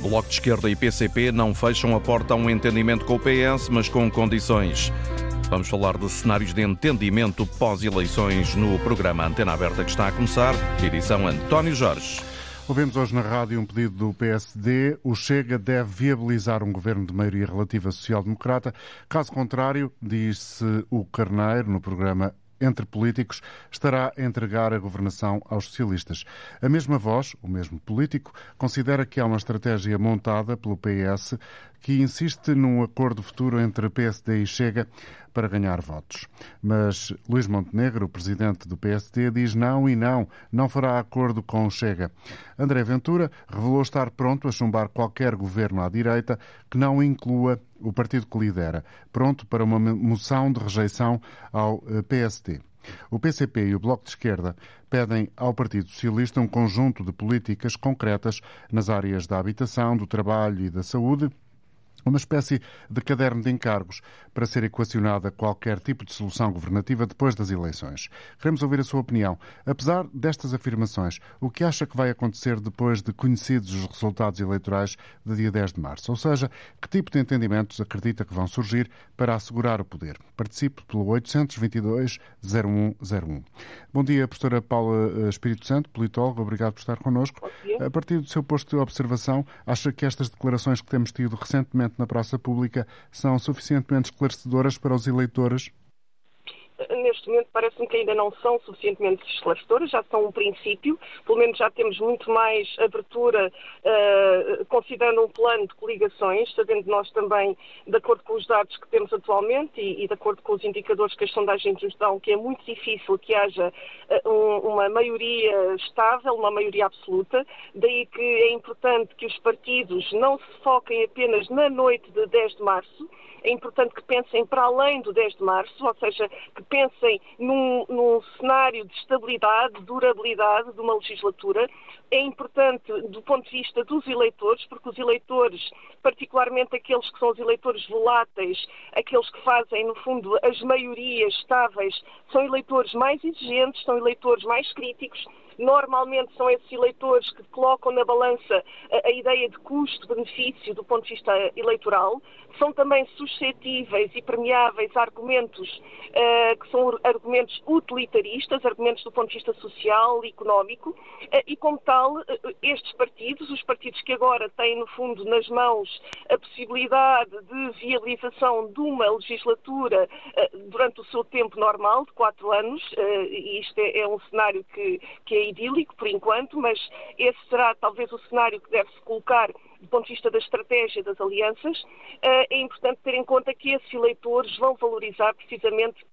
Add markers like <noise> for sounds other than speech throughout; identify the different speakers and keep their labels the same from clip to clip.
Speaker 1: Bloco de Esquerda e PCP não fecham a porta a um entendimento com o PS, mas com condições. Vamos falar de cenários de entendimento pós-eleições no programa Antena Aberta que está a começar, edição António Jorge.
Speaker 2: Ouvimos hoje na rádio um pedido do PSD. O Chega deve viabilizar um governo de maioria relativa social-democrata. Caso contrário, disse o Carneiro no programa entre políticos, estará a entregar a governação aos socialistas. A mesma voz, o mesmo político, considera que há uma estratégia montada pelo PS que insiste num acordo futuro entre PSD e Chega para ganhar votos. Mas Luís Montenegro, presidente do PSD, diz não e não, não fará acordo com o Chega. André Ventura revelou estar pronto a chumbar qualquer governo à direita que não inclua o partido que lidera, pronto para uma moção de rejeição ao eh, PSD. O PCP e o Bloco de Esquerda pedem ao Partido Socialista um conjunto de políticas concretas nas áreas da habitação, do trabalho e da saúde uma espécie de caderno de encargos para ser equacionada qualquer tipo de solução governativa depois das eleições. Queremos ouvir a sua opinião. Apesar destas afirmações, o que acha que vai acontecer depois de conhecidos os resultados eleitorais de dia 10 de março? Ou seja, que tipo de entendimentos acredita que vão surgir para assegurar o poder? Participe pelo 822-0101. Bom dia, professora Paula eh, Espírito Santo, politóloga. Obrigado por estar connosco. A partir do seu posto de observação, acha que estas declarações que temos tido recentemente na praça pública são suficientemente esclarecedoras para os eleitores?
Speaker 3: Neste momento parece-me que ainda não são suficientemente esclarecedoras, já são um princípio, pelo menos já temos muito mais abertura, uh, considerando um plano de coligações, sabendo nós também, de acordo com os dados que temos atualmente e, e de acordo com os indicadores que as sondagens nos dão, que é muito difícil que haja uh, um, uma maioria estável, uma maioria absoluta, daí que é importante que os partidos não se foquem apenas na noite de 10 de março, é importante que pensem para além do 10 de março, ou seja, que pensem num, num cenário de estabilidade, durabilidade de uma legislatura. É importante do ponto de vista dos eleitores, porque os eleitores, particularmente aqueles que são os eleitores voláteis, aqueles que fazem, no fundo, as maiorias estáveis, são eleitores mais exigentes, são eleitores mais críticos Normalmente são esses eleitores que colocam na balança a, a ideia de custo-benefício do ponto de vista eleitoral. São também suscetíveis e permeáveis a argumentos uh, que são argumentos utilitaristas, argumentos do ponto de vista social e económico, uh, e como tal, uh, estes partidos, os partidos que agora têm no fundo nas mãos a possibilidade de viabilização de uma legislatura durante o seu tempo normal, de quatro anos, e isto é, é um cenário que, que é idílico por enquanto, mas esse será talvez o cenário que deve-se colocar do ponto de vista da estratégia das alianças. Eh, é importante ter em conta que esses eleitores vão valorizar precisamente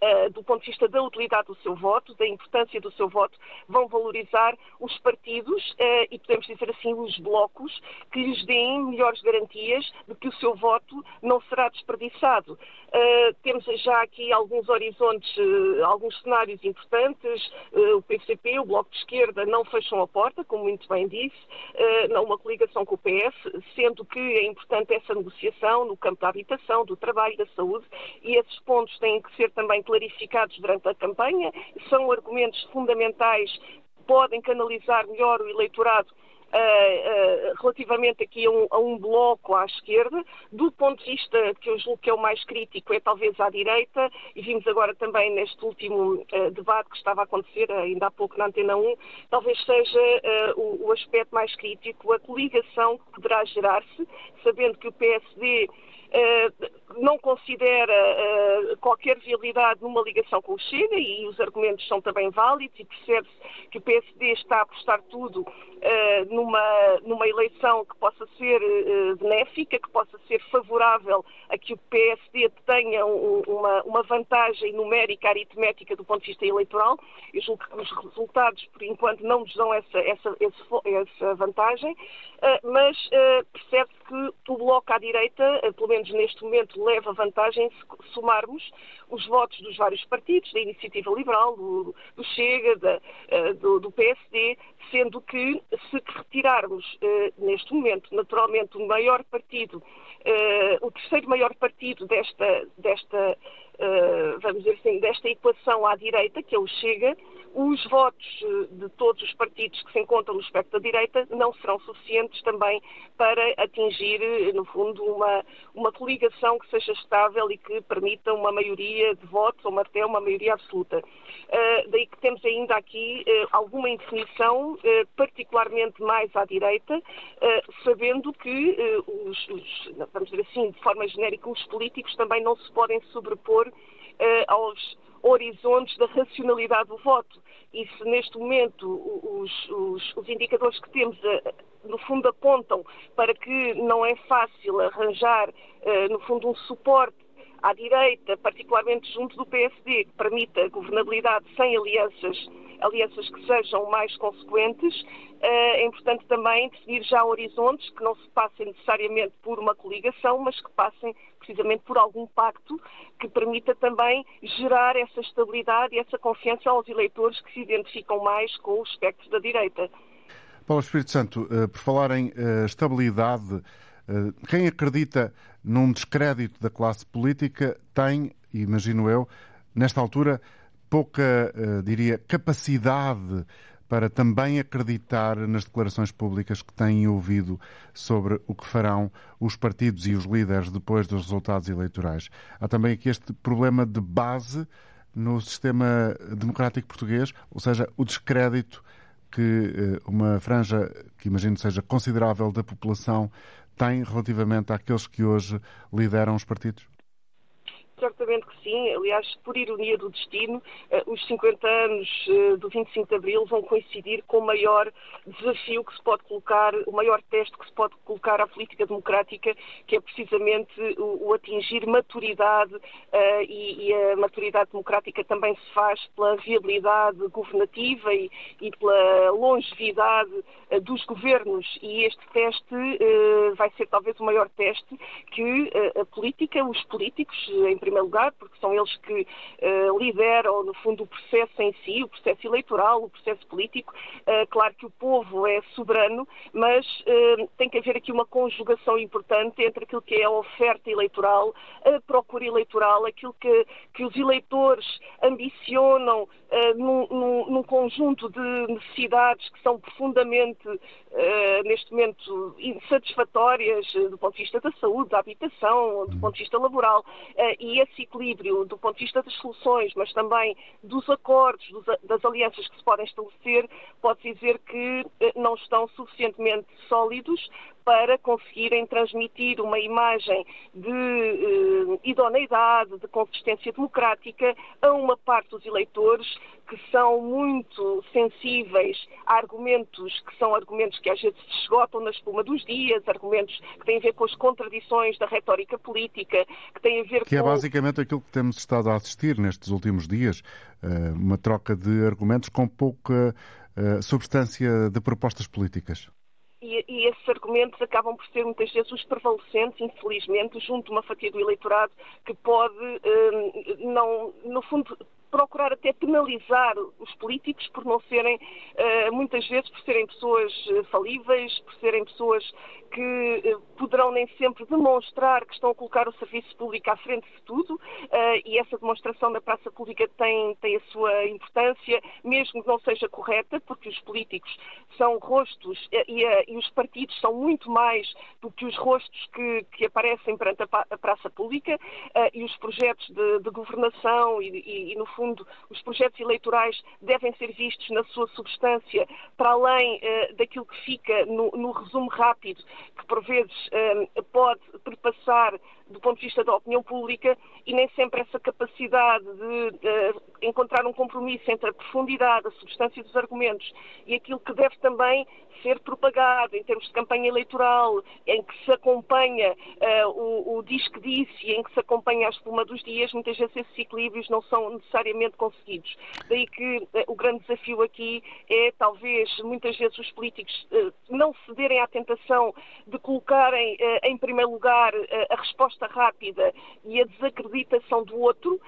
Speaker 3: Uh, do ponto de vista da utilidade do seu voto, da importância do seu voto, vão valorizar os partidos uh, e podemos dizer assim os blocos que lhes deem melhores garantias de que o seu voto não será desperdiçado. Uh, temos já aqui alguns horizontes, alguns cenários importantes. O PCP, o Bloco de Esquerda, não fecham a porta, como muito bem disse, uma coligação com o PS, sendo que é importante essa negociação no campo da habitação, do trabalho, da saúde, e esses pontos têm que ser também clarificados durante a campanha. São argumentos fundamentais que podem canalizar melhor o eleitorado Uh, uh, relativamente aqui a um, a um, bloco à esquerda, do ponto de vista que eu julgo que é o mais crítico é talvez à direita, e vimos agora também neste último uh, debate que estava a acontecer ainda há pouco na Antena 1, talvez seja o, o, aspecto mais crítico, a coligação que poderá gerar-se, sabendo que o PSD não considera uh, qualquer viabilidade numa ligação com o Chega e os argumentos são também válidos e percebe-se que o PSD está a apostar tudo uh, numa, numa eleição que possa ser uh, benéfica, que possa ser favorável a que o PSD tenha um, uma, uma vantagem numérica, aritmética do ponto de vista eleitoral. Eu julgo que os resultados, por enquanto, não nos dão essa, essa, essa vantagem, mas percebe-se que o Bloco à direita, pelo menos neste momento, leva vantagem se somarmos os votos dos vários partidos, da Iniciativa Liberal, do, do Chega, da, uh, do, do, PSD, sendo que se retirarmos uh, neste momento, naturalmente, o maior partido, uh, o terceiro maior partido desta, desta vamos dizer assim, desta equação à direita, que é o Chega, os votos de todos os partidos que se encontram no espectro da direita não serão suficientes também para atingir, no fundo, uma, uma coligação que seja estável e que permita uma maioria de votos, ou até uma maioria absoluta. Uh, daí que temos ainda aqui uh, alguma indefinição, uh, particularmente mais à direita, sabendo que os, os, vamos dizer assim, de forma genérica, os políticos também não se podem sobrepor aos horizontes da racionalidade do voto. E se neste momento os, os, os indicadores que temos, no fundo, apontam para que não é fácil arranjar, no fundo, um suporte à direita, particularmente junto do PSD, que permita governabilidade sem alianças, alianças que sejam mais consequentes. Eh, é importante também definir já horizontes que não se passem necessariamente por uma coligação, mas que passem precisamente por algum pacto que permita também gerar essa estabilidade e essa confiança aos eleitores que se identificam mais com os espectros da direita.
Speaker 2: Paulo Espírito Santo, eh, por falar em eh, estabilidade, quem acredita num descrédito da classe política, tem, imagino eu, nesta altura, pouca, uh, diria, capacidade para também acreditar nas declarações públicas que têm ouvido sobre o que farão os partidos e os líderes depois dos resultados eleitorais. Há também aqui este problema de base no sistema democrático português, ou seja, o descrédito que eh, uma franja que imagino seja considerável da população tem relativamente àqueles que hoje lideram os partidos?
Speaker 3: Certamente que sim. Aliás, por ironia do destino, eh, os 50 anos eh, do 25 de Abril vão coincidir com o maior desafio que se pode colocar, o maior teste que se pode colocar à política democrática, que é precisamente o, atingir maturidade eh, e, a maturidade democrática também se faz pela viabilidade governativa e, pela longevidade dos governos. E este teste vai ser talvez o maior teste que a política, os políticos, em primeiro lugar, porque são eles que uh, lideram, no fundo, o processo em si, o processo eleitoral, o processo político. Uh, claro que o povo é soberano, mas uh, tem que haver aqui uma conjugação importante entre aquilo que é a oferta eleitoral, a procura eleitoral, aquilo que, que os eleitores ambicionam num, num, num, conjunto de necessidades que são profundamente, neste momento, insatisfatórias do ponto de vista da saúde, da habitação, do ponto de vista laboral. e esse equilíbrio do ponto de vista das soluções, mas também dos acordos, dos, das alianças que se podem estabelecer, pode dizer que eh, não estão suficientemente sólidos para conseguirem transmitir uma imagem de eh, idoneidade, de consistência democrática a uma parte dos eleitores que são muito sensíveis a argumentos que são argumentos que às vezes se esgotam na espuma dos dias, argumentos que têm a ver com as contradições da retórica política, que têm a ver
Speaker 2: que
Speaker 3: é
Speaker 2: com... é basicamente aquilo que temos estado a assistir nestes últimos dias, eh, uma troca de argumentos com pouca eh, substância de propostas políticas.
Speaker 3: E, e, esses argumentos acabam por ser muitas vezes os prevalecentes, infelizmente, junto de uma fatia do eleitorado que pode, eh, não, no fundo, procurar até penalizar os políticos por não serem, eh, muitas vezes, por serem pessoas eh, falíveis, por serem pessoas que eh, poderão nem sempre demonstrar que estão a colocar o serviço público à frente de tudo e essa demonstração na praça pública tem, tem a sua importância, mesmo que não seja correta, porque os políticos são rostos e, e os partidos são muito mais do que os rostos que, que aparecem perante a, a praça pública e os projetos de, de governação e, e, e no fundo, os projetos eleitorais devem ser vistos na sua substância, para além uh, daquilo que fica no, no, resumo rápido, que por vezes uh, pode perpassar do ponto de vista da opinião pública e nem sempre essa capacidade de, de, encontrar um compromisso entre a profundidade, a substância dos argumentos e aquilo que deve também ser propagado em termos de campanha eleitoral, em que se acompanha uh, o, o diz que disse e em que se acompanha a espuma dos dias, muitas vezes esses equilíbrios não são necessariamente conseguidos. Daí que uh, o grande desafio aqui é, talvez, muitas vezes os políticos uh, não cederem à tentação de colocarem em primeiro lugar a resposta rápida e a desacreditação do outro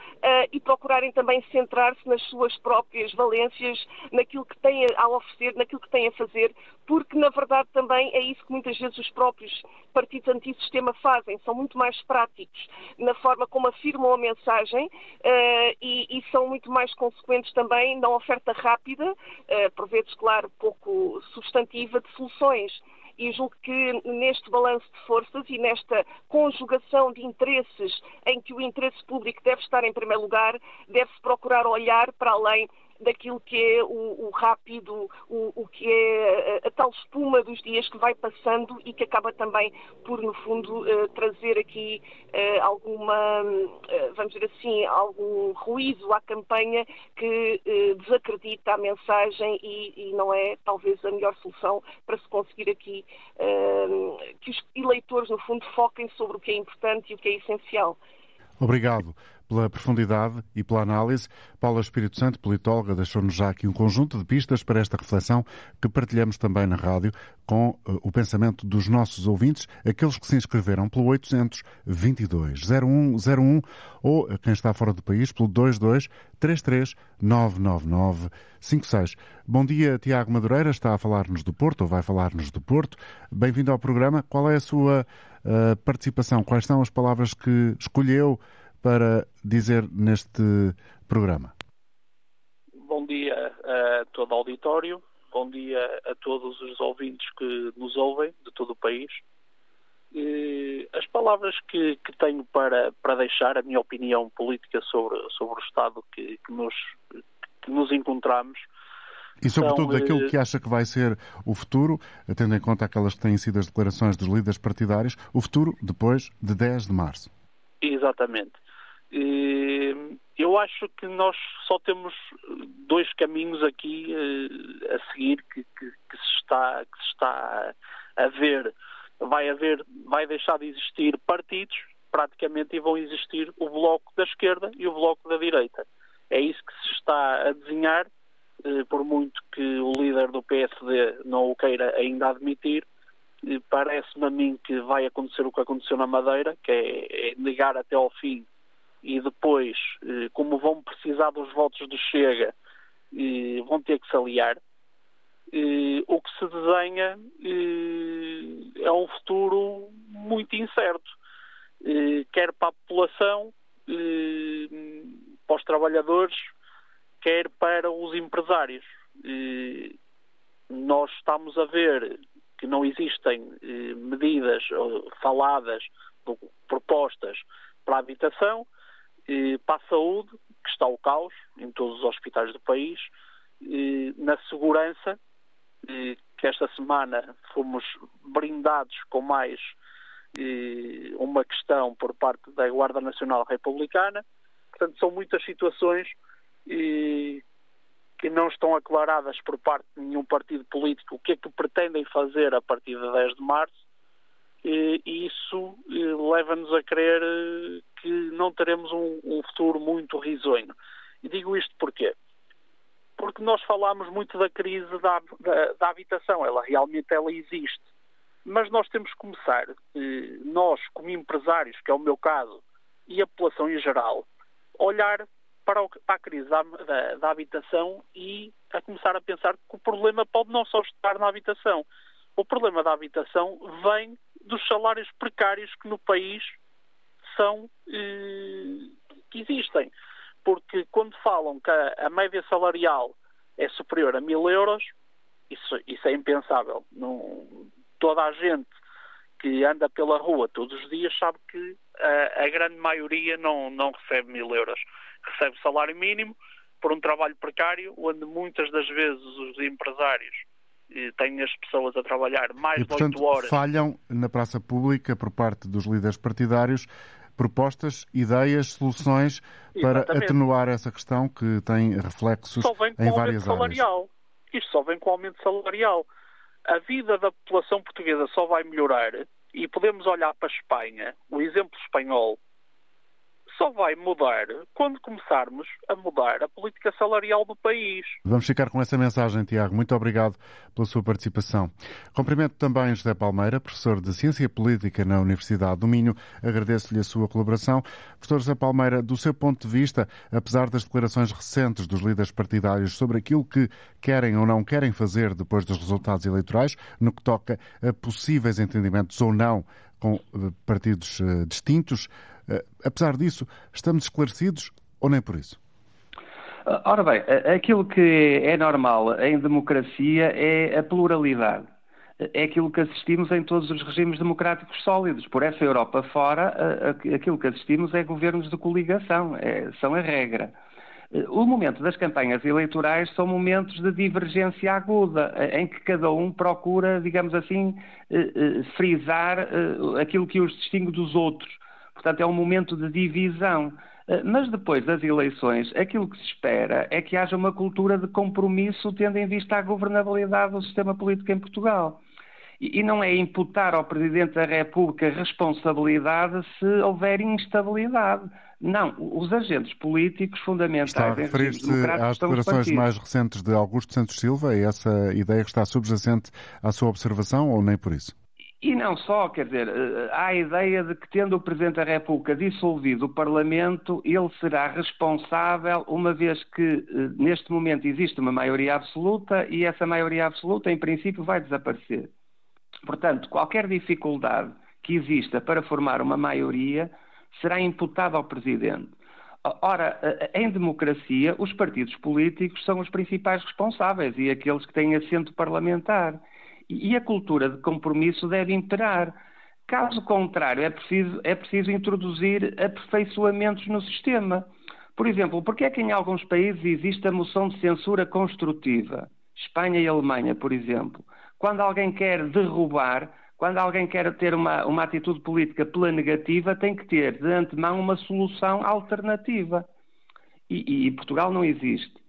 Speaker 3: e procurarem também centrar-se nas suas próprias valências, naquilo que têm a oferecer, naquilo que têm a fazer, porque na verdade também é isso que muitas vezes os próprios partidos antissistema fazem, são muito mais práticos na forma como afirmam a mensagem uh, e, e, são muito mais consequentes também na oferta rápida, uh, por vezes, claro, pouco substantiva, de soluções e julgo que neste balanço de forças e nesta conjugação de interesses em que o interesse público deve estar em primeiro lugar, deve-se procurar olhar para além daquilo que é o, o rápido, o, o, que é a, a, tal espuma dos dias que vai passando e que acaba também por, no fundo, uh, trazer aqui uh, alguma, uh, vamos dizer assim, algum ruído à campanha que desacredita a mensagem e, e, não é talvez a melhor solução para se conseguir aqui que os eleitores, no fundo, foquem sobre o que é importante e o que é essencial.
Speaker 2: Obrigado pela profundidade e pela análise. Paula Espírito Santo, politóloga, deixou-nos já aqui um conjunto de pistas para esta reflexão que partilhamos também na rádio com uh, o pensamento dos nossos ouvintes, aqueles que se inscreveram pelo 822 0101 ou quem está fora do país pelo 22 33 999 56. Bom dia, Tiago Madureira, está a falar-nos do Porto, ou vai falar-nos do Porto. Bem-vindo ao programa. Qual é a sua uh, participação? Quais são as palavras que escolheu para dizer neste programa?
Speaker 4: Bom dia a todo o auditório, bom dia a todos os ouvintes que nos ouvem de todo o país. As palavras que, que tenho para, para deixar, a minha opinião política sobre, sobre o Estado que, que nos, que nos encontramos,
Speaker 2: e sobretudo daquilo que acha que vai ser o futuro, tendo em conta aquelas que têm sido as declarações dos líderes partidários, o futuro depois de 10 de março.
Speaker 4: Exatamente. Eu acho que nós só temos dois caminhos aqui eh, a seguir que, que, que, se está, que se está a ver. Vai haver, vai deixar de existir partidos, praticamente, e vão existir o bloco da esquerda e o bloco da direita. É isso que se está a desenhar, eh, por muito que o líder do PSD não o queira ainda admitir. Parece-me a mim que vai acontecer o que aconteceu na Madeira, que é, é negar até ao fim e depois, eh, como vão precisar dos votos do Chega, eh, vão ter que se aliar. Eh, o que se desenha é um futuro muito incerto, quer para a população, para os trabalhadores, quer para os empresários. Nós estamos a ver que não existem medidas faladas, propostas para a habitação, para a saúde, que está o caos em todos os hospitais do país, na segurança, que esta semana fomos brindados com mais uma questão por parte da Guarda Nacional Republicana. Portanto, são muitas situações que não estão aclaradas por parte de nenhum partido político o que é que pretendem fazer a partir de 10 de março e isso leva-nos a crer eh, que não teremos um, um, futuro muito risonho. E digo isto porquê? Porque nós falamos muito da crise da, da, da habitação, ela realmente ela existe. Mas nós temos que começar, eh, nós como empresários, que é o meu caso, e a população em geral, olhar para a crise da, da, da habitação e a começar a pensar que o problema pode não só estar na habitação. O problema da habitação vem dos salários precários que no país são eh, que existem. Porque quando falam que a, a, média salarial é superior a mil euros, isso, isso é impensável. Não, toda a gente que anda pela rua todos os dias sabe que a, a grande maioria não, não recebe mil euros. Recebe salário mínimo por um trabalho precário, onde muitas das vezes os empresários têm as pessoas a trabalhar mais
Speaker 2: e, portanto,
Speaker 4: de 8 horas.
Speaker 2: Falham na praça pública, por parte dos líderes partidários, propostas, ideias, soluções Exatamente. para atenuar essa questão que tem reflexos em várias
Speaker 4: salarial.
Speaker 2: áreas.
Speaker 4: Isto só vem com o aumento salarial. A vida da população portuguesa só vai melhorar e podemos olhar para a Espanha, o exemplo espanhol. Só vai mudar quando começarmos a mudar a política salarial do país.
Speaker 2: Vamos ficar com essa mensagem, Tiago. Muito obrigado pela sua participação. Cumprimento também José Palmeira, professor de Ciência Política na Universidade do Minho. Agradeço-lhe a sua colaboração. Professor José Palmeira, do seu ponto de vista, apesar das declarações recentes dos líderes partidários sobre aquilo que querem ou não querem fazer depois dos resultados eleitorais, no que toca a possíveis entendimentos ou não com eh, partidos eh, distintos, apesar disso, estamos esclarecidos ou nem por isso?
Speaker 5: Ora bem, aquilo que é normal em democracia é a pluralidade. É aquilo que assistimos em todos os regimes democráticos sólidos. Por essa Europa fora, aquilo que assistimos é governos de coligação, é, são a regra. O momento das campanhas eleitorais são momentos de divergência aguda, em que cada um procura, digamos assim, frisar aquilo que os distingue dos outros. Portanto, é um momento de divisão. Eh, mas depois das eleições, aquilo que se espera é que haja uma cultura de compromisso tendo em vista a governabilidade do sistema político em Portugal. E não é imputar ao Presidente da República responsabilidade se houver instabilidade. Não, os agentes políticos fundamentais...
Speaker 2: Está a referir-se às declarações mais recentes de Augusto Santos Silva? É essa ideia que está subjacente à sua observação ou nem por isso?
Speaker 5: E não só, quer dizer, eh, há a ideia de que, tendo o Presidente da República dissolvido o Parlamento, ele será responsável, uma vez que eh, neste momento existe uma maioria absoluta e essa maioria absoluta, em princípio, vai desaparecer. Portanto, qualquer dificuldade que exista para formar uma maioria será imputada ao Presidente. Ora, eh, em democracia, os partidos políticos são os principais responsáveis e aqueles que têm assento parlamentar. E a cultura de compromisso deve imperar. Caso contrário, é preciso, é preciso introduzir aperfeiçoamentos no sistema. Por exemplo, por que é que em alguns países existe a moção de censura construtiva? Espanha e Alemanha, por exemplo. Quando alguém quer derrubar, quando alguém quer ter uma, uma atitude política pela negativa, tem que ter de antemão uma solução alternativa. E, e Portugal não existe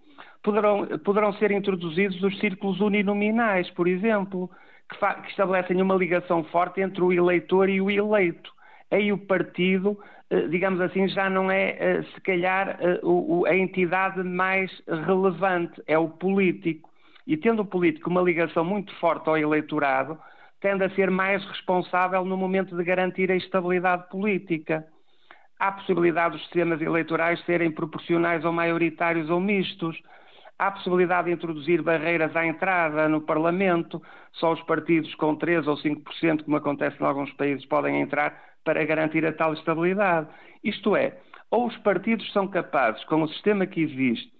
Speaker 5: poderão, poderão ser introduzidos os círculos uninominais, por exemplo, que, que estabelecem uma ligação forte entre o eleitor e o eleito. Aí o partido, eh, digamos assim, já não é, eh, se calhar, eh, a entidade mais relevante, é o político. E tendo o político uma ligação muito forte ao eleitorado, tende a ser mais responsável no momento de garantir a estabilidade política. Há possibilidade dos sistemas eleitorais serem proporcionais ou maioritários ou mistos. Há possibilidade de introduzir barreiras à entrada no Parlamento, só os partidos com 3 ou 5%, como acontece em alguns países, podem entrar para garantir a tal estabilidade. Isto é, ou os partidos são capazes, com o sistema que existe,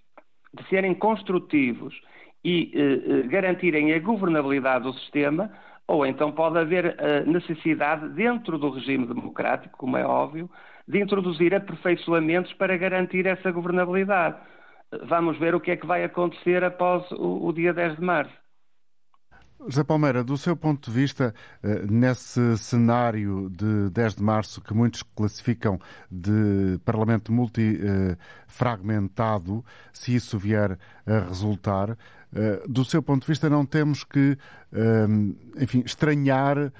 Speaker 5: de serem construtivos e eh, eh garantirem a governabilidade do sistema, ou então pode haver eh, necessidade, dentro do regime democrático, como é óbvio, de introduzir aperfeiçoamentos para garantir essa governabilidade vamos ver o que é que vai acontecer após o, o dia 10 de março.
Speaker 2: José Palmeira, do seu ponto de vista, eh, nesse cenário de 10 de março que muitos classificam de parlamento multifragmentado, se isso vier a resultar, eh, do seu ponto de vista, não temos que, eh, enfim, estranhar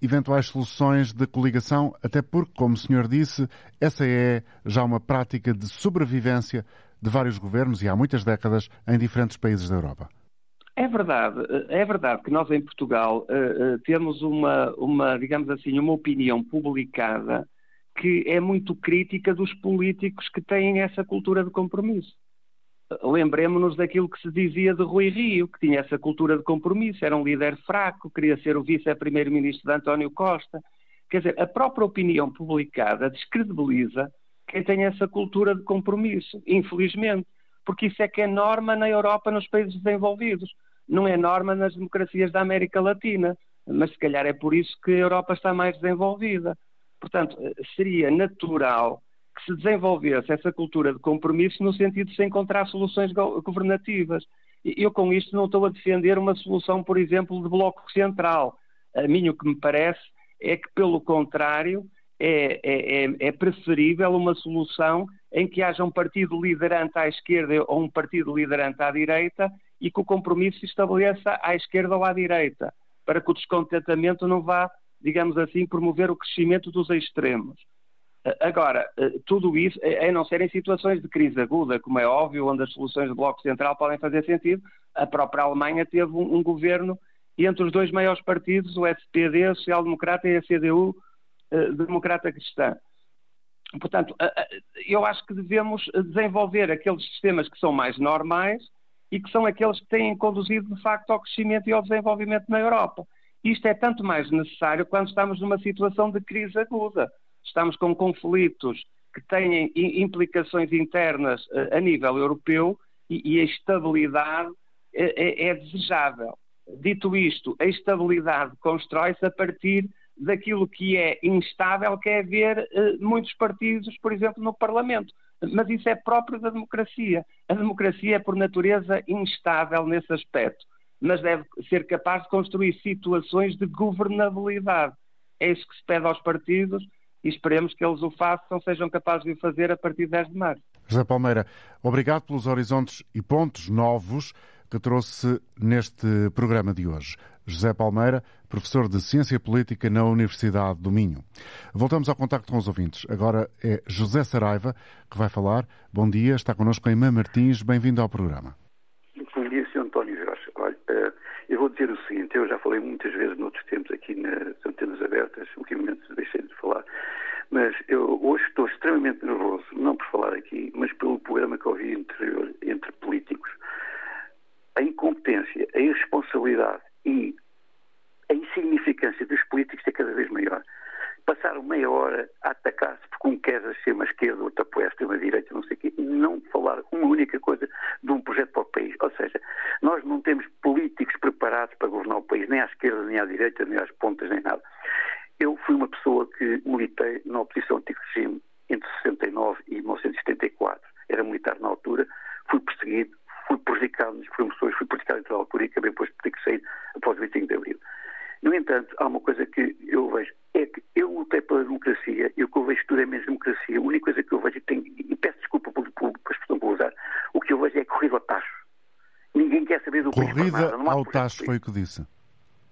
Speaker 2: eventuais soluções de coligação, até porque, como o senhor disse, essa é já uma prática de sobrevivência de vários governos e há muitas décadas em diferentes países da Europa.
Speaker 5: É verdade, é verdade que nós em Portugal uh, uh, temos uma, uma, digamos assim, uma opinião publicada que é muito crítica dos políticos que têm essa cultura de compromisso. Lembremos-nos daquilo que se dizia de Rui Rio, que tinha essa cultura de compromisso, era um líder fraco, queria ser o vice-primeiro-ministro de António Costa. Quer dizer, a própria opinião publicada descredibiliza quem tem essa cultura de compromisso, infelizmente, porque isso é que é norma na Europa, nos países desenvolvidos, não é norma nas democracias da América Latina, mas se calhar é por isso que a Europa está mais desenvolvida. Portanto, seria natural que se desenvolvesse essa cultura de compromisso no sentido de se encontrar soluções governativas. Eu com isto não estou a defender uma solução, por exemplo, de bloco central. A mim o que me parece é que, pelo contrário, é, é, é, é, preferível uma solução em que haja um partido liderante à esquerda ou um partido liderante à direita e que o compromisso se estabeleça à esquerda ou à direita, para que o descontentamento não vá, digamos assim, promover o crescimento dos extremos. Agora, tudo isso, a não ser em situações de crise aguda, como é óbvio, onde as soluções do Bloco Central podem fazer sentido, a própria Alemanha teve um, um governo entre os dois maiores partidos, o SPD, a Social Democrata, e a CDU, Democrata Cristã. Portanto, eu acho que devemos desenvolver aqueles sistemas que são mais normais e que são aqueles que têm conduzido, de facto, ao crescimento e ao desenvolvimento na Europa. Isto é tanto mais necessário quando estamos numa situação de crise aguda. Estamos com conflitos que têm implicações internas a nível europeu e, a estabilidade é, é, é desejável. Dito isto, a estabilidade constrói-se a partir daquilo que é instável, que é haver uh, muitos partidos, por exemplo, no Parlamento. Mas isso é próprio da democracia. A democracia é, por natureza, instável nesse aspecto, mas deve ser capaz de construir situações de governabilidade. É isso que se pede aos partidos e esperemos que eles o façam, sejam capazes de o fazer a partir de 10 de março.
Speaker 2: José Palmeira, obrigado pelos horizontes e pontos novos que trouxe neste programa de hoje. José Palmeira, professor de Ciência Política na Universidade do Minho. Voltamos ao contacto com os ouvintes. Agora é José Saraiva que vai falar. Bom dia, está connosco Emma Martins. Bem-vindo ao programa.
Speaker 6: Bom dia, Sr. António Jorge. Olha, eh, eu vou dizer o seguinte, eu já falei muitas vezes noutros tempos aqui nas antenas abertas, ultimamente deixei de falar, mas eu hoje estou extremamente nervoso, não por falar aqui, mas pelo programa que ouvi anterior entre políticos. A incompetência, a irresponsabilidade e a insignificância dos políticos é cada vez maior. Passaram meia hora a atacar-se porque um quer ser uma esquerda, outro apoia a extrema-direita, não sei o quê, e não falar uma única coisa de um projeto para o país. Ou seja, nós não temos políticos preparados para governar o país, nem à esquerda, nem à direita, nem às pontas, nem nada. Eu fui uma pessoa que militei na oposição antigo-regime entre 69 e 1974. Era militar na altura, fui perseguido, fui prejudicado nas promoções, fui prejudicado entre a altura e acabei depois de ter que sair após o 25 de Abril. No entanto, há uma coisa que eu vejo, é que eu lutei pela democracia e o que eu vejo tudo é menos democracia. A única coisa que eu vejo, e, tenho, e peço desculpa por, por, por a expressão por usar, o que eu vejo é corrida ao tacho. Ninguém quer saber do
Speaker 2: corrida país Corrida ao tacho foi o que disse.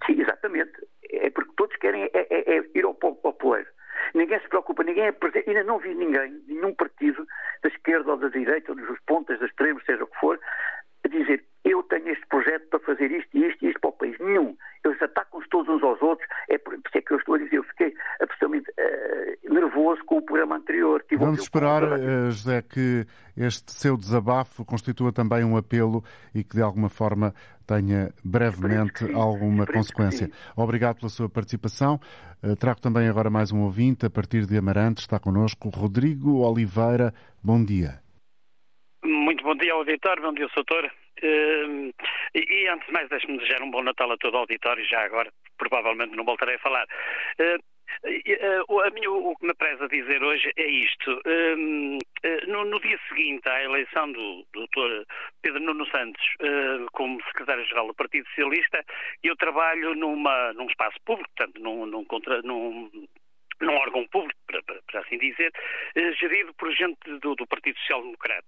Speaker 6: Sim, exatamente. É porque todos querem é, é, é ir ao, ao poleiro. Ninguém se preocupa, ninguém é presente. Ainda não vi ninguém, nenhum partido esquerda ou da direita, ou dos pontas, das extremos, seja o que for, a dizer eu tenho este projeto para fazer isto e isto e isto para o país. Nenhum. Eles atacam-se todos uns aos outros. É por isso é que eu estou a dizer, eu fiquei absolutamente uh, nervoso com o programa anterior.
Speaker 2: Tive Vamos esperar, uh, José, que este seu desabafo constitua também um apelo e que de alguma forma tenha brevemente alguma consequência. Obrigado pela sua participação. Uh, trago também agora mais um ouvinte a partir de Amarante. Está connosco Rodrigo Oliveira. Bom dia.
Speaker 7: Muito bom dia ao auditório, bom dia, doutor. Uh, e, antes de mais, deixe-me desejar um bom Natal a todo o auditório, já agora, provavelmente não voltarei a falar. Uh, a mim, o, que me preza dizer hoje é isto. No, no, dia seguinte à eleição do, do Dr. Pedro Nuno Santos como secretário-geral do Partido Socialista, eu trabalho numa, num espaço público, portanto, num, num, num num órgão público, para, assim dizer, eh, gerido por gente do, do Partido Social Democrata.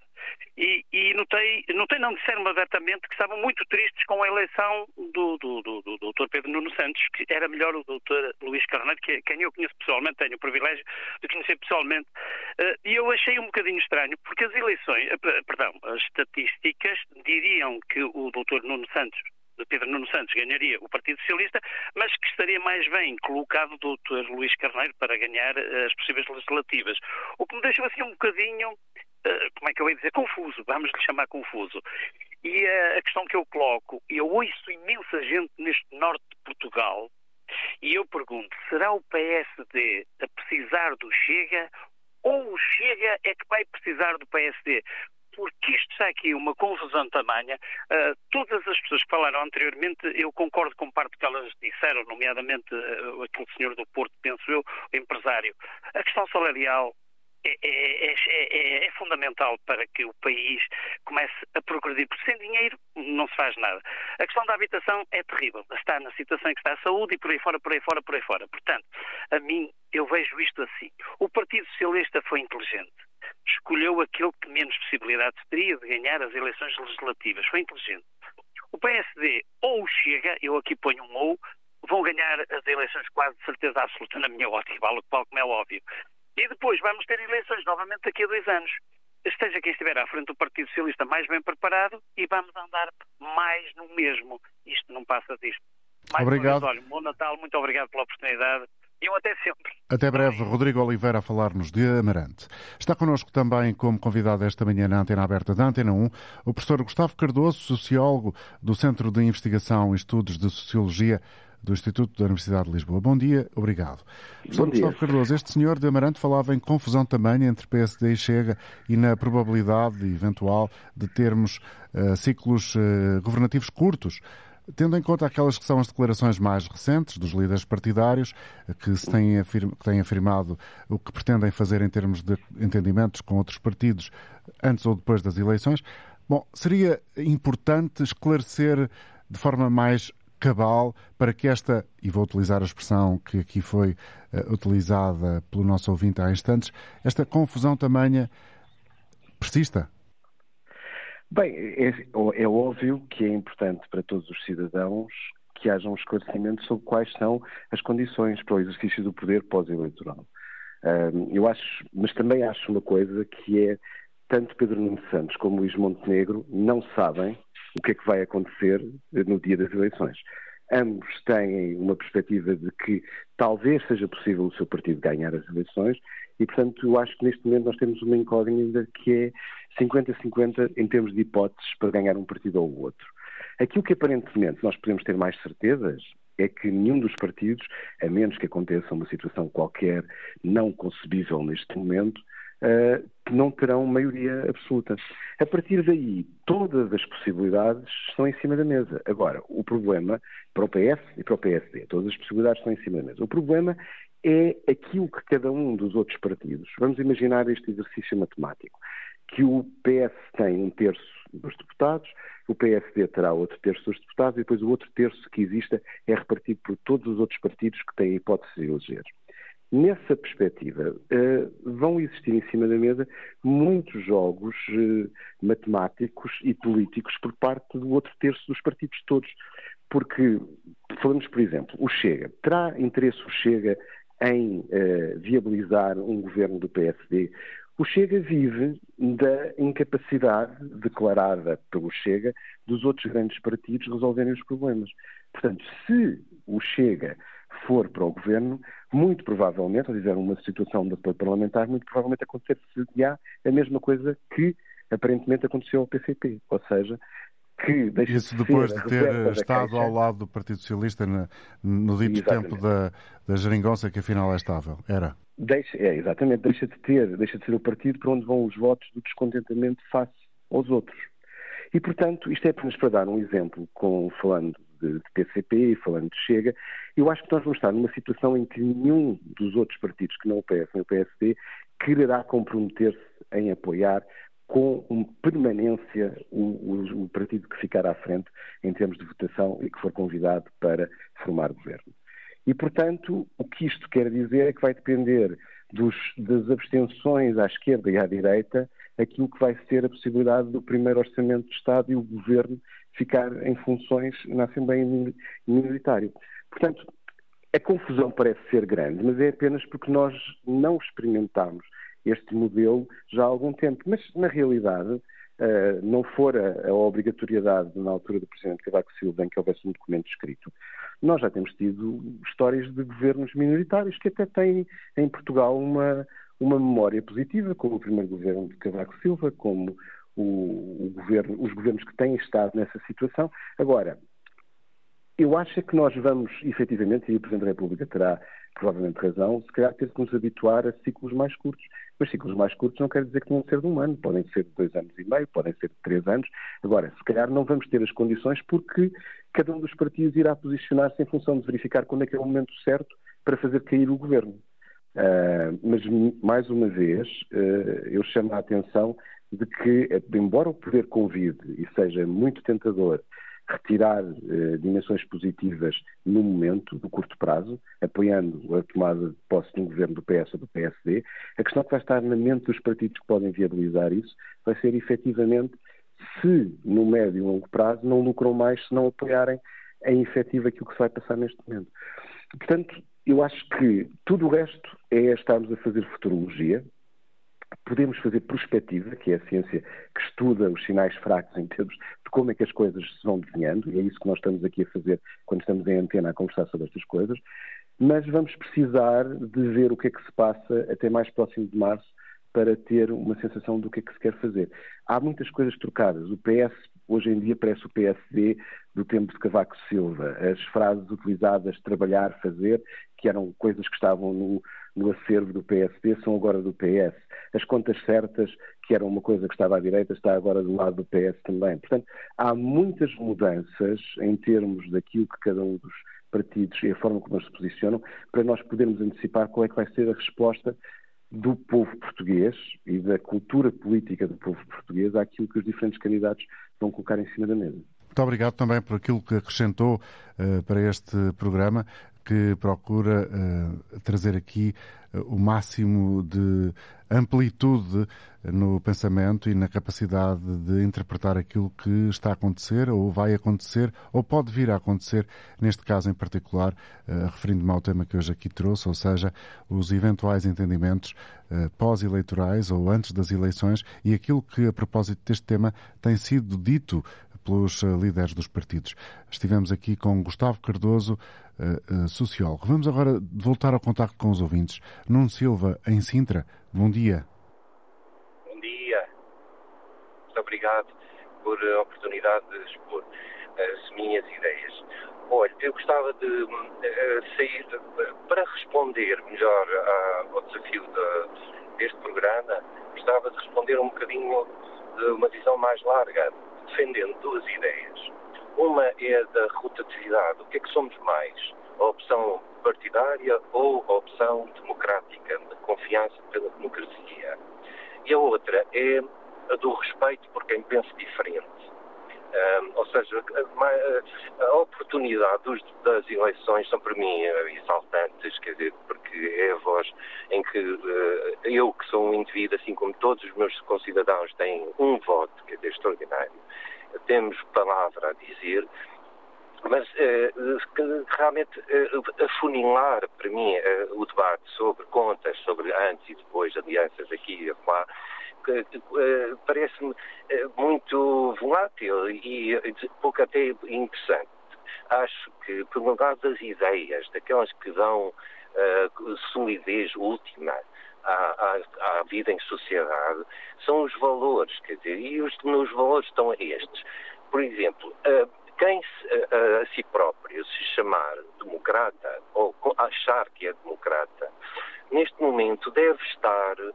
Speaker 7: E, e notei, notei, não disseram abertamente, que estavam muito tristes com a eleição do, do, do, do Dr. Pedro Nuno Santos, que era melhor o Dr. Luís Carneiro, que, quem eu conheço pessoalmente, tenho o privilégio de conhecer pessoalmente. Eh, e eu achei um bocadinho estranho, porque as eleições, eh, perdão, as estatísticas diriam que o Dr. Nuno Santos de Pedro Nuno Santos ganharia o Partido Socialista, mas que estaria mais bem colocado do Dr. Luís Carneiro para ganhar eh, as possíveis legislativas. O que me deixou assim um bocadinho, uh, como é que eu ia dizer, confuso, vamos lhe chamar confuso. E uh, a questão que eu coloco, eu ouço imensa gente neste norte de Portugal, e eu pergunto, será o PSD a precisar do Chega ou o Chega é que vai precisar do PSD? Porque isto está aqui uma confusão tamanha. Uh, todas as pessoas que falaram anteriormente, eu concordo com parte que elas disseram, nomeadamente uh, aquele senhor do Porto, penso eu, o empresário. A questão salarial é, é, é, é, fundamental para que o país comece a progredir, porque sem dinheiro não se faz nada. A questão da habitação é terrível. Está na situação em que está a saúde e por aí fora, por aí fora, por aí fora. Portanto, a mim, eu vejo isto assim. O Partido Socialista foi inteligente escolheu aquele que menos possibilidades teria de ganhar as eleições legislativas. Foi inteligente. O PSD ou chega, eu aqui ponho um ou, vão ganhar as eleições quase de certeza absoluta, na minha ótica, vale qual como é óbvio. E depois vamos ter eleições novamente daqui a dois anos. Esteja quem estiver à frente do Partido Socialista mais bem preparado e vamos andar mais no mesmo. Isto não passa disto.
Speaker 2: Mais obrigado.
Speaker 7: Vez, olha, bom Natal, muito obrigado pela oportunidade e um até sempre.
Speaker 2: Até breve, Rodrigo Oliveira a falar-nos de Amarante. Está connosco também como convidado esta manhã na antena aberta da Antena 1 o professor Gustavo Cardoso, sociólogo do Centro de Investigação e Estudos de Sociologia do Instituto da Universidade de Lisboa. Bom dia, obrigado. Professor Gustavo Cardoso, este senhor de Amarante falava em confusão também entre PSD e Chega e na probabilidade eventual de termos uh, ciclos uh, governativos curtos. Tendo em conta aquelas que são as declarações mais recentes dos líderes partidários, que, se têm, afirma, que têm afirmado o que pretendem fazer em termos de entendimentos com outros partidos antes ou depois das eleições, bom, seria importante esclarecer de forma mais cabal para que esta, e vou utilizar a expressão que aqui foi uh, utilizada pelo nosso ouvinte há instantes, esta confusão tamanha persista?
Speaker 8: Bem, é, é, óbvio que é importante para todos os cidadãos que haja um esclarecimento sobre quais são as condições para o exercício do poder pós-eleitoral. eu acho, mas também acho uma coisa que é tanto Pedro Nuno Santos como Luís Montenegro não sabem o que é que vai acontecer no dia das eleições. Ambos têm uma perspectiva de que talvez seja possível o seu partido ganhar as eleições e, portanto, eu acho que neste momento nós temos uma incógnita que é 50-50 em termos de hipóteses para ganhar um partido ou outro. Aquilo que aparentemente nós podemos ter mais certezas é que nenhum dos partidos, a menos que aconteça uma situação qualquer não concebível neste momento, uh, não terão maioria absoluta. A partir daí, todas as possibilidades estão em cima da mesa. Agora, o problema para o PS e para o PSD, todas as possibilidades estão em cima da mesa. O problema é aquilo que cada um dos outros partidos, vamos imaginar este exercício matemático, que o PS tem um terço dos deputados, o PSD terá outro terço dos deputados e depois o outro terço que exista é repartido por todos os outros partidos que têm a hipótese de eleger. Nessa perspectiva, uh, vão existir em cima da mesa muitos jogos uh, matemáticos e políticos por parte do outro terço dos partidos todos. Porque, falamos, por exemplo, o Chega. Terá interesse o Chega em uh, viabilizar um governo do PSD, o Chega vive da incapacidade declarada pelo Chega dos outros grandes partidos resolverem os problemas. Portanto, se o Chega for para o governo, muito provavelmente, ou dizer uma situação de apoio parlamentar, muito provavelmente acontecer-se-á a mesma coisa que aparentemente aconteceu ao PCP. Ou seja, que deixa
Speaker 2: Isso depois de, de ter estado ao lado do Partido Socialista no, no dito exatamente. tempo da, da geringonça, que afinal é estável. Era.
Speaker 8: Deixa, é, exatamente, deixa de ter, deixa de ser o partido para onde vão os votos do descontentamento face aos outros. E, portanto, isto é apenas para dar um exemplo, com, falando de, de PCP e falando de Chega, eu acho que nós vamos estar numa situação em que nenhum dos outros partidos, que não o PS nem o PSD, quererá comprometer-se em apoiar com permanência o, o, o, partido que ficar à frente em termos de votação e que for convidado para formar governo. E, portanto, o que isto quer dizer é que vai depender dos, das abstenções à esquerda e à direita aquilo que vai ser a possibilidade do primeiro orçamento do Estado e o governo ficar em funções na Assembleia minoritária. Portanto, a confusão parece ser grande, mas é apenas porque nós não experimentámos este modelo já há algum tempo. Mas, na realidade, Uh, não for a, a, obrigatoriedade na altura do Presidente Cavaco Silva em que houvesse um documento escrito, nós já temos tido histórias de governos minoritários que até têm em Portugal uma, uma memória positiva, como o primeiro governo de Cavaco Silva, como o, o governo, os governos que têm estado nessa situação. Agora, eu acho que nós vamos, efetivamente, e o Presidente da República terá provavelmente razão, se calhar ter que nos habituar a ciclos mais curtos. Mas ciclos mais curtos não quer dizer que não ser de um ano, podem ser de dois anos e meio, podem ser de três anos. Agora, se calhar não vamos ter as condições porque cada um dos partidos irá posicionar-se em função de verificar quando é que é o momento certo para fazer cair o governo. Uh, mas, mais uma vez, uh, eu chamo a atenção de que, embora o poder convide e seja muito tentador retirar eh, dimensões positivas no momento, do curto prazo, apoiando a tomada de posse de um governo do PS ou do PSD, a questão que vai estar na mente dos partidos que podem viabilizar isso vai ser efetivamente se no médio e longo prazo não lucram mais se não apoiarem em efetivo aquilo que se vai passar neste momento. Portanto, eu acho que tudo o resto é estarmos a fazer futurologia, podemos fazer prospectiva, que é a ciência que estuda os sinais fracos em termos de como é que as coisas se vão desenhando, e é isso que nós estamos aqui a fazer quando estamos em antena a conversar sobre estas coisas, mas vamos precisar de ver o que é que se passa até mais próximo de março para ter uma sensação do que é que se quer fazer. Há muitas coisas trocadas. O PS, hoje em dia, parece o PSD do tempo de Cavaco Silva. As frases utilizadas, trabalhar, fazer, que eram coisas que estavam no, no acervo do PSD, são agora do PS. As contas certas, que eram uma coisa que estava à direita, está agora do lado do PS também. Portanto, há muitas mudanças em termos daquilo que cada um dos partidos e a forma como eles se posicionam, para nós podermos antecipar qual é que vai ser a resposta do povo português e da cultura política do povo português àquilo que os diferentes candidatos vão colocar em cima da mesa.
Speaker 2: Muito obrigado também por aquilo que acrescentou uh, para este programa que procura uh, trazer aqui uh, o máximo de amplitude no pensamento e na capacidade de interpretar aquilo que está a acontecer ou vai acontecer ou pode vir a acontecer, neste caso em particular, uh, referindo-me ao tema que hoje aqui trouxe, ou seja, os eventuais entendimentos pós-eleitorais ou antes das eleições e aquilo que, a propósito deste tema, tem sido dito pelos líderes dos partidos. Estivemos aqui com Gustavo Cardoso, uh, sociólogo. Vamos agora voltar ao contacto com os ouvintes. Nuno Silva, em Sintra, bom dia.
Speaker 9: Bom dia. Muito obrigado por a oportunidade de expor as minhas ideias. Olha, eu gostava de sair para responder melhor ao desafio de, deste programa, gostava de responder um bocadinho de uma visão mais larga, defendendo duas ideias. Uma é da rotatividade. O que é que somos mais? A opção partidária ou a opção democrática, de confiança pela democracia? E a outra é a do respeito por quem pensa diferente. Um, ou seja, a, a oportunidade dos, das eleições são para mim exaltantes, quer dizer, porque é a voz em que uh, eu, que sou um indivíduo, assim como todos os meus concidadãos, têm um voto, quer dizer, extraordinário. Temos palavra a dizer, mas eh, realmente eh, afunilar para mim eh, o debate sobre contas, sobre antes e depois alianças aqui e lá, eh, parece-me eh, muito volátil e pouco até interessante. Acho que, por um lado, das ideias, daquelas que dão uh, solidez última à, à, à, vida em sociedade são os valores, quer dizer, e os meus valores estão a estes. Por exemplo, uh, quem uh, a si próprio se chamar democrata ou achar que é democrata, neste momento deve estar uh,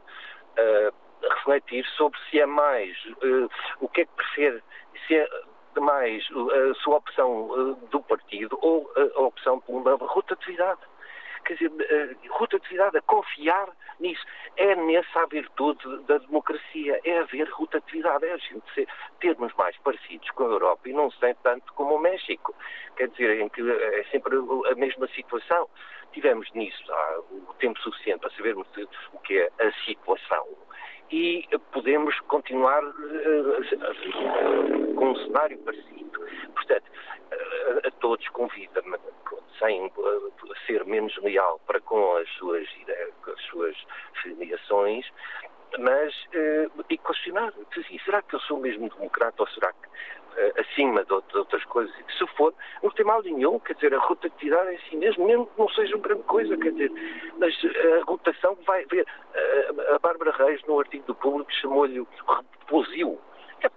Speaker 9: a refletir sobre se é mais o que é que prefere, se é mais a sua opção do partido ou a opção pela rotatividade quer dizer, a rotatividade, a confiar nisso. É nessa a virtude da democracia, é haver rotatividade, é a gente ser, termos mais parecidos com a Europa e não ser tanto como o México. Quer dizer, em que é sempre a mesma situação. Tivemos nisso há o tempo suficiente para sabermos o que é a situação e podemos continuar uh, com um cenário parecido. Portanto, uh, a todos convida-me, sem uh, ser menos leal para com as suas, com as suas filiações, mas e questionar, será que eu sou mesmo democrata ou será que uh, acima de, outras coisas. E se for, não tem mal nenhum, quer dizer, a rotatividade em si mesmo, mesmo que não seja uma grande coisa, quer dizer, mas a rotação vai ver. Uh, a Bárbara Reis, no artigo do público, chamou-lhe repousil.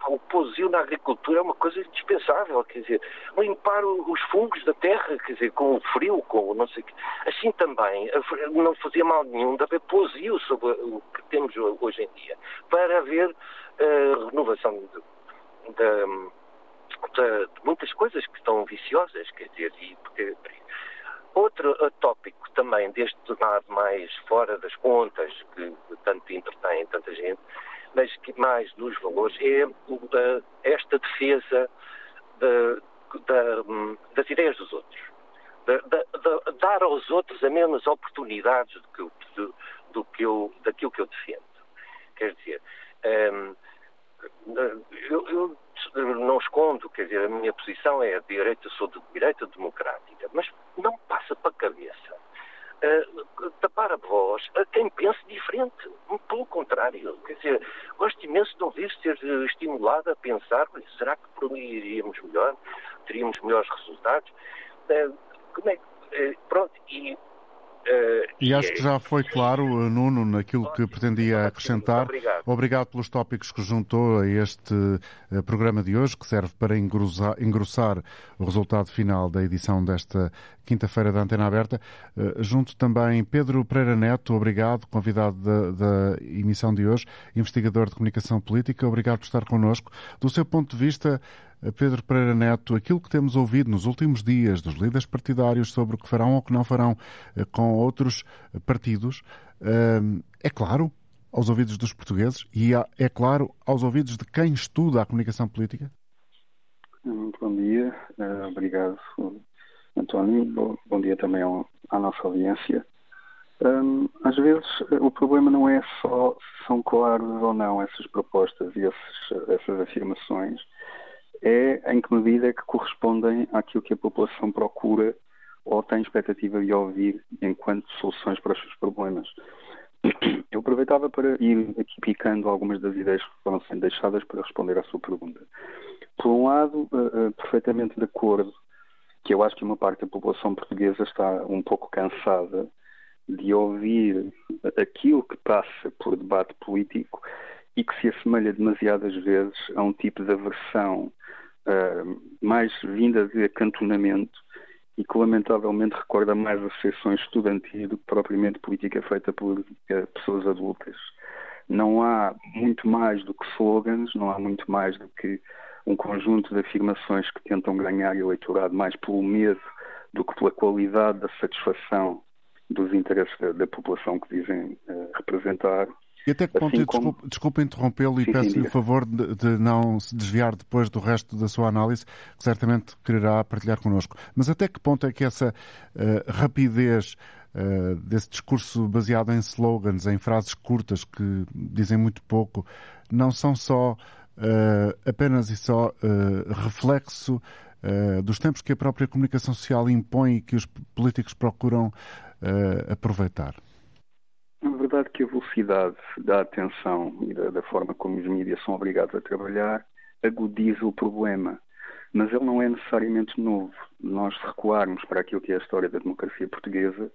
Speaker 9: o pousio na agricultura é uma coisa indispensável, quer dizer, limpar os fungos da terra, quer dizer, com o frio, com o não sei o quê. Assim também, não fazia mal nenhum de haver pousio sobre o que temos hoje em dia, para haver uh, renovação de, de, de, muitas coisas que estão viciosas, quer dizer, e porque, Outro tópico também deste lado mais fora das contas, que tanto entretém tanta gente, mas que mais dos valores, é esta defesa de, de, das ideias dos outros. De, dar aos outros as mesmas oportunidades do que, eu, do, que eu, daquilo que eu defendo. Quer dizer, um, eu, eu não escondo, quer dizer, a minha posição é a direita, sou de direita democrática, mas não passa para a cabeça uh, tapar a voz a quem pense diferente. Pelo contrário, quer dizer, gosto imenso de ouvir ser estimulado a pensar, será que por iríamos melhor? Teríamos melhores resultados? Uh, como é que, uh, pronto, e
Speaker 2: e acho que já foi claro, Nuno, naquilo que pretendia acrescentar.
Speaker 9: Obrigado.
Speaker 2: Obrigado pelos tópicos que juntou a este uh, programa de hoje, que serve para engrossar, engrossar o resultado final da edição desta quinta-feira da Antena Aberta. Uh, junto também Pedro Pereira Neto, obrigado, convidado da, da, emissão de hoje, investigador de comunicação política. Obrigado por estar connosco. Do seu ponto de vista, Pedro Pereira Neto, aquilo que temos ouvido nos últimos dias dos líderes partidários sobre o que farão ou que não farão eh, com outros partidos, eh, é claro aos ouvidos dos portugueses e é claro aos ouvidos de quem estuda a comunicação política?
Speaker 10: Muito bom dia, eh, obrigado António, bom dia também à nossa audiência. às vezes o problema não é só se são claros ou não essas propostas e essas afirmações, é em que medida é que correspondem àquilo que a população procura ou tem expectativa de ouvir enquanto soluções para os seus problemas. Eu aproveitava para ir aqui picando algumas das ideias que foram sendo deixadas para responder à sua pergunta. Por um lado, uh, uh, perfeitamente de acordo, que eu acho que uma parte da população portuguesa está um pouco cansada de ouvir aquilo que passa por debate político e que se assemelha demasiadas vezes a um tipo de aversão mais vinda de acantonamento e que lamentavelmente recorda mais as sessões estudantis do que propriamente política feita por uh, pessoas adultas. Não há muito mais do que slogans, não há muito mais do que um conjunto de afirmações que tentam ganhar eleitorado mais pelo medo do que pela qualidade da satisfação dos interesses da, da população que dizem uh, representar.
Speaker 2: E até que ponto, assim como... desculpe, desculpe interrompê-lo e peço-lhe o favor de, de, não se desviar depois do resto da sua análise, que certamente quererá partilhar connosco. Mas até que ponto é que essa uh, rapidez uh, desse discurso baseado em slogans, em frases curtas que dizem muito pouco, não são só uh, apenas e só reflexo dos tempos que a própria comunicação social impõe e que os políticos procuram aproveitar?
Speaker 10: Verdade que a velocidade da atenção e da, da, forma como os mídias são obrigados a trabalhar agudiza o problema. Mas ele não é necessariamente novo. Nós, se recuarmos para aquilo que é a história da democracia portuguesa,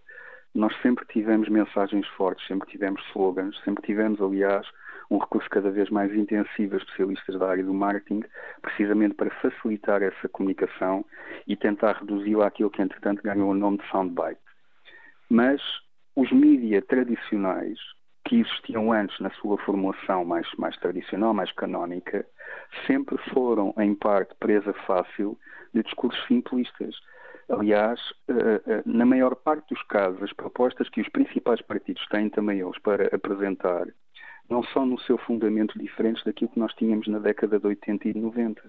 Speaker 10: nós sempre tivemos mensagens fortes, sempre tivemos slogans, sempre tivemos, aliás, um recurso cada vez mais intensivo a especialistas da área do marketing, precisamente para facilitar essa comunicação e tentar reduzi-la àquilo que, entretanto, ganhou o nome de soundbite. Mas os mídias tradicionais que existiam antes na sua formulação mais, mais tradicional, mais canónica, sempre foram, em parte, presa fácil de discursos simplistas. Aliás, eh, eh, na maior parte dos casos, as propostas que os principais partidos têm também eles para apresentar não são, no seu fundamento, diferentes daquilo que nós tínhamos na década de 80 e 90.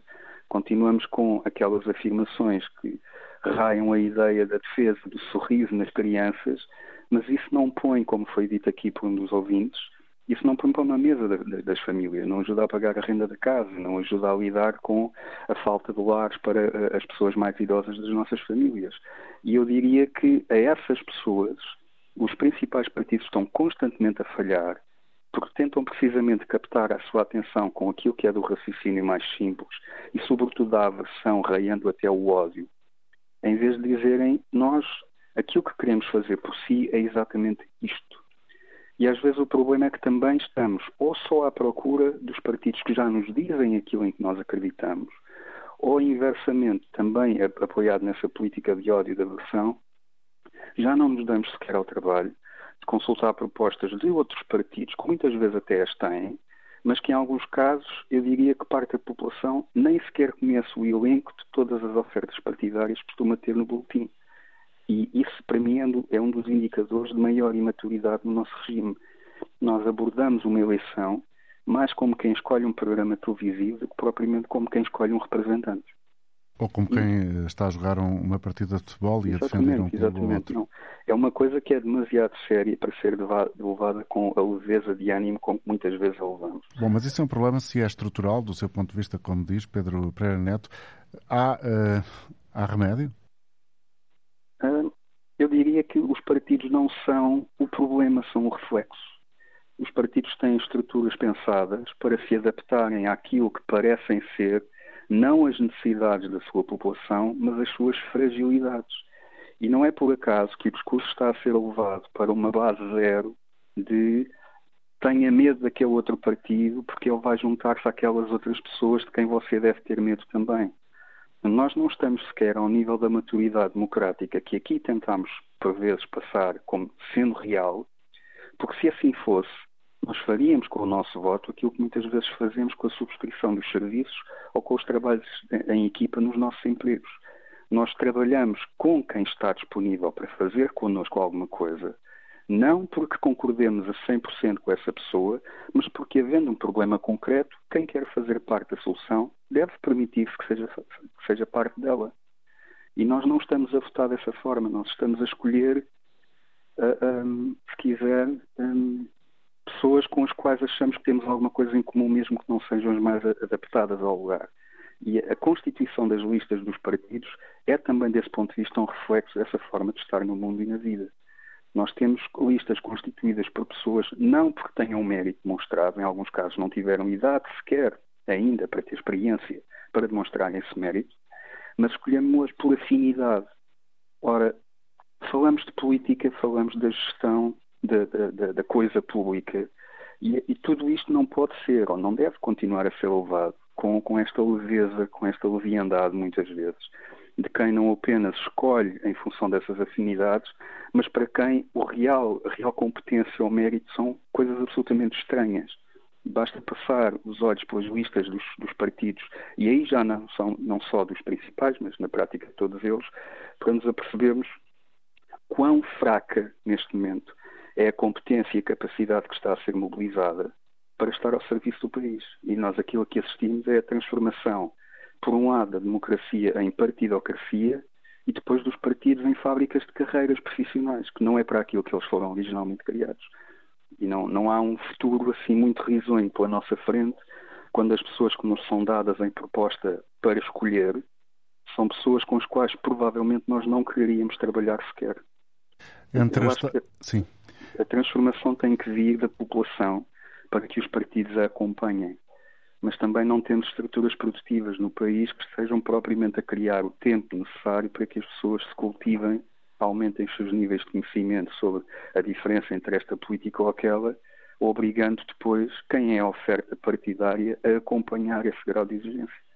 Speaker 10: Continuamos com aquelas afirmações que raiam a ideia da defesa do sorriso nas crianças, mas isso não põe, como foi dito aqui por um dos ouvintes, isso não põe para uma mesa das famílias, não ajuda a pagar a renda da casa, não ajuda a lidar com a falta de lares para eh, as pessoas mais idosas das nossas famílias. E eu diria que a essas pessoas os principais partidos estão constantemente a falhar porque tentam precisamente captar a sua atenção com aquilo que é do raciocínio mais simples e, sobretudo, da aversão, raiando até o ódio, em vez de dizerem nós aquilo que queremos fazer por si é exatamente isto. E às vezes o problema é que também estamos ou só à procura dos partidos que já nos dizem aquilo em que nós acreditamos, ou inversamente, também apoiado nessa política de ódio e de aversão, já não nos damos sequer ao trabalho de consultar propostas de outros partidos, que muitas vezes até as têm, mas que em alguns casos eu diria que parte da população nem sequer conhece o elenco de todas as ofertas partidárias que costuma ter no boletim. E isso, para mim, é, é um dos indicadores de maior imaturidade no nosso regime. Nós abordamos uma eleição mais como quem escolhe um programa televisivo do que propriamente como quem escolhe um representante.
Speaker 2: Ou como quem está a jogar uma partida de futebol e a defender um ou outro. Não.
Speaker 10: É uma coisa que é demasiado séria para ser levada com a leveza de ânimo como muitas vezes a levamos.
Speaker 2: Bom, mas isso é um problema se é estrutural, do seu ponto de vista, como diz Pedro Pereira Neto. Há, uh, há remédio?
Speaker 10: Uh, eu diria que os partidos não são o problema, são o reflexo. Os partidos têm estruturas pensadas para se adaptarem àquilo que parecem ser não as necessidades da sua população, mas as suas fragilidades. E não é por acaso que o discurso está a ser levado para uma base zero de tenha medo daquele outro partido porque ele vai juntar-se àquelas outras pessoas de quem você deve ter medo também. Nós não estamos sequer ao nível da maturidade democrática que aqui tentamos, por vezes, passar como sendo real, porque se assim fosse, nós faríamos com o nosso voto aquilo que muitas vezes fazemos com a subscrição dos serviços ou com os trabalhos em equipa nos nossos empregos. Nós trabalhamos com quem está disponível para fazer connosco alguma coisa, não porque concordemos a 100% com essa pessoa, mas porque, havendo um problema concreto, quem quer fazer parte da solução deve permitir-se que seja, que seja parte dela. E nós não estamos a votar dessa forma, nós estamos a escolher, uh, um, se quiser, um, pessoas com as quais achamos que temos alguma coisa em comum, mesmo que não sejam as mais adaptadas ao lugar. E a constituição das listas dos partidos é também, desse ponto de vista, um reflexo dessa forma de estar no mundo e na vida. Nós temos listas constituídas por pessoas não porque tenham mérito demonstrado, em alguns casos não tiveram idade sequer ainda para ter experiência para demonstrar esse mérito, mas escolhemos por afinidade. Ora, falamos de política, falamos da gestão da, da, da coisa pública. E, e, tudo isto não pode ser, ou não deve continuar a ser levado com, com esta leveza, com esta leviandade, muitas vezes, de quem não apenas escolhe em função dessas afinidades, mas para quem o real, a real competência ou mérito são coisas absolutamente estranhas. Basta passar os olhos pelas listas dos, dos, partidos, e aí já não são não só dos principais, mas na prática todos eles, para nos apercebermos quão fraca neste momento é a competência e a capacidade que está a ser mobilizada para estar ao serviço do país. E nós aquilo que assistimos é a transformação, por um lado, da democracia em partidocracia e depois dos partidos em fábricas de carreiras profissionais, que não é para aquilo que eles foram originalmente criados. E não, não há um futuro assim muito risonho pela nossa frente quando as pessoas que nos são dadas em proposta para escolher são pessoas com as quais provavelmente nós não quereríamos trabalhar sequer.
Speaker 2: Entre esta... Sim.
Speaker 10: A transformação tem que vir da população para que os partidos a acompanhem. Mas também não temos estruturas produtivas no país que estejam propriamente a criar o tempo necessário para que as pessoas se cultivem, aumentem os seus níveis de conhecimento sobre a diferença entre esta política ou aquela, obrigando depois quem é a oferta partidária a acompanhar esse grau de exigência.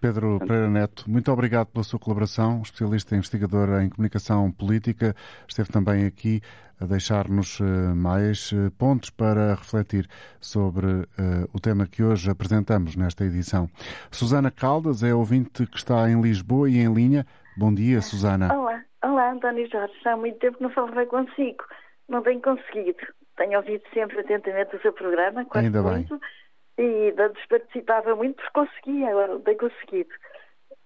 Speaker 2: Pedro Pereira Neto, muito obrigado pela sua colaboração, especialista e investigador em comunicação política. Esteve também aqui a deixar-nos eh, mais eh, pontos para refletir sobre uh, o tema que hoje apresentamos nesta edição. Susana Caldas é ouvinte que está em Lisboa e em linha. Bom dia, Susana.
Speaker 11: Olá, António Jorge. Há muito tempo que não falava consigo. Não tenho conseguido. Tenho ouvido sempre atentamente o seu programa, quase
Speaker 2: Ainda
Speaker 11: muito.
Speaker 2: Bem
Speaker 11: e antes participava muito porque conseguia, agora não tenho conseguido.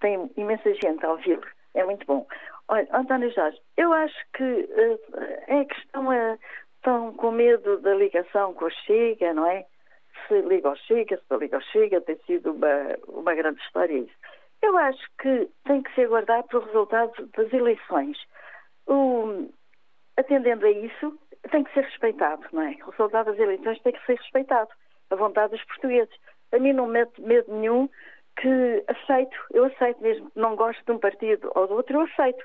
Speaker 11: Tem imensa gente a ouvi-lo, é muito bom. Olha, António Jorge, eu acho que uh, é que estão, a, estão com medo da ligação com a Chega, não é? Se liga ao Chega, se não liga ao Chega, tem sido uma, uma grande história isso. Eu acho que tem que se aguardar pelo resultado das eleições. O, atendendo a isso, tem que ser respeitado, não é? O resultado das eleições tem que ser respeitado a vontade dos portugueses. A mim não mete medo nenhum que aceito, eu aceito mesmo não gosto de um partido ou do outro, eu aceito.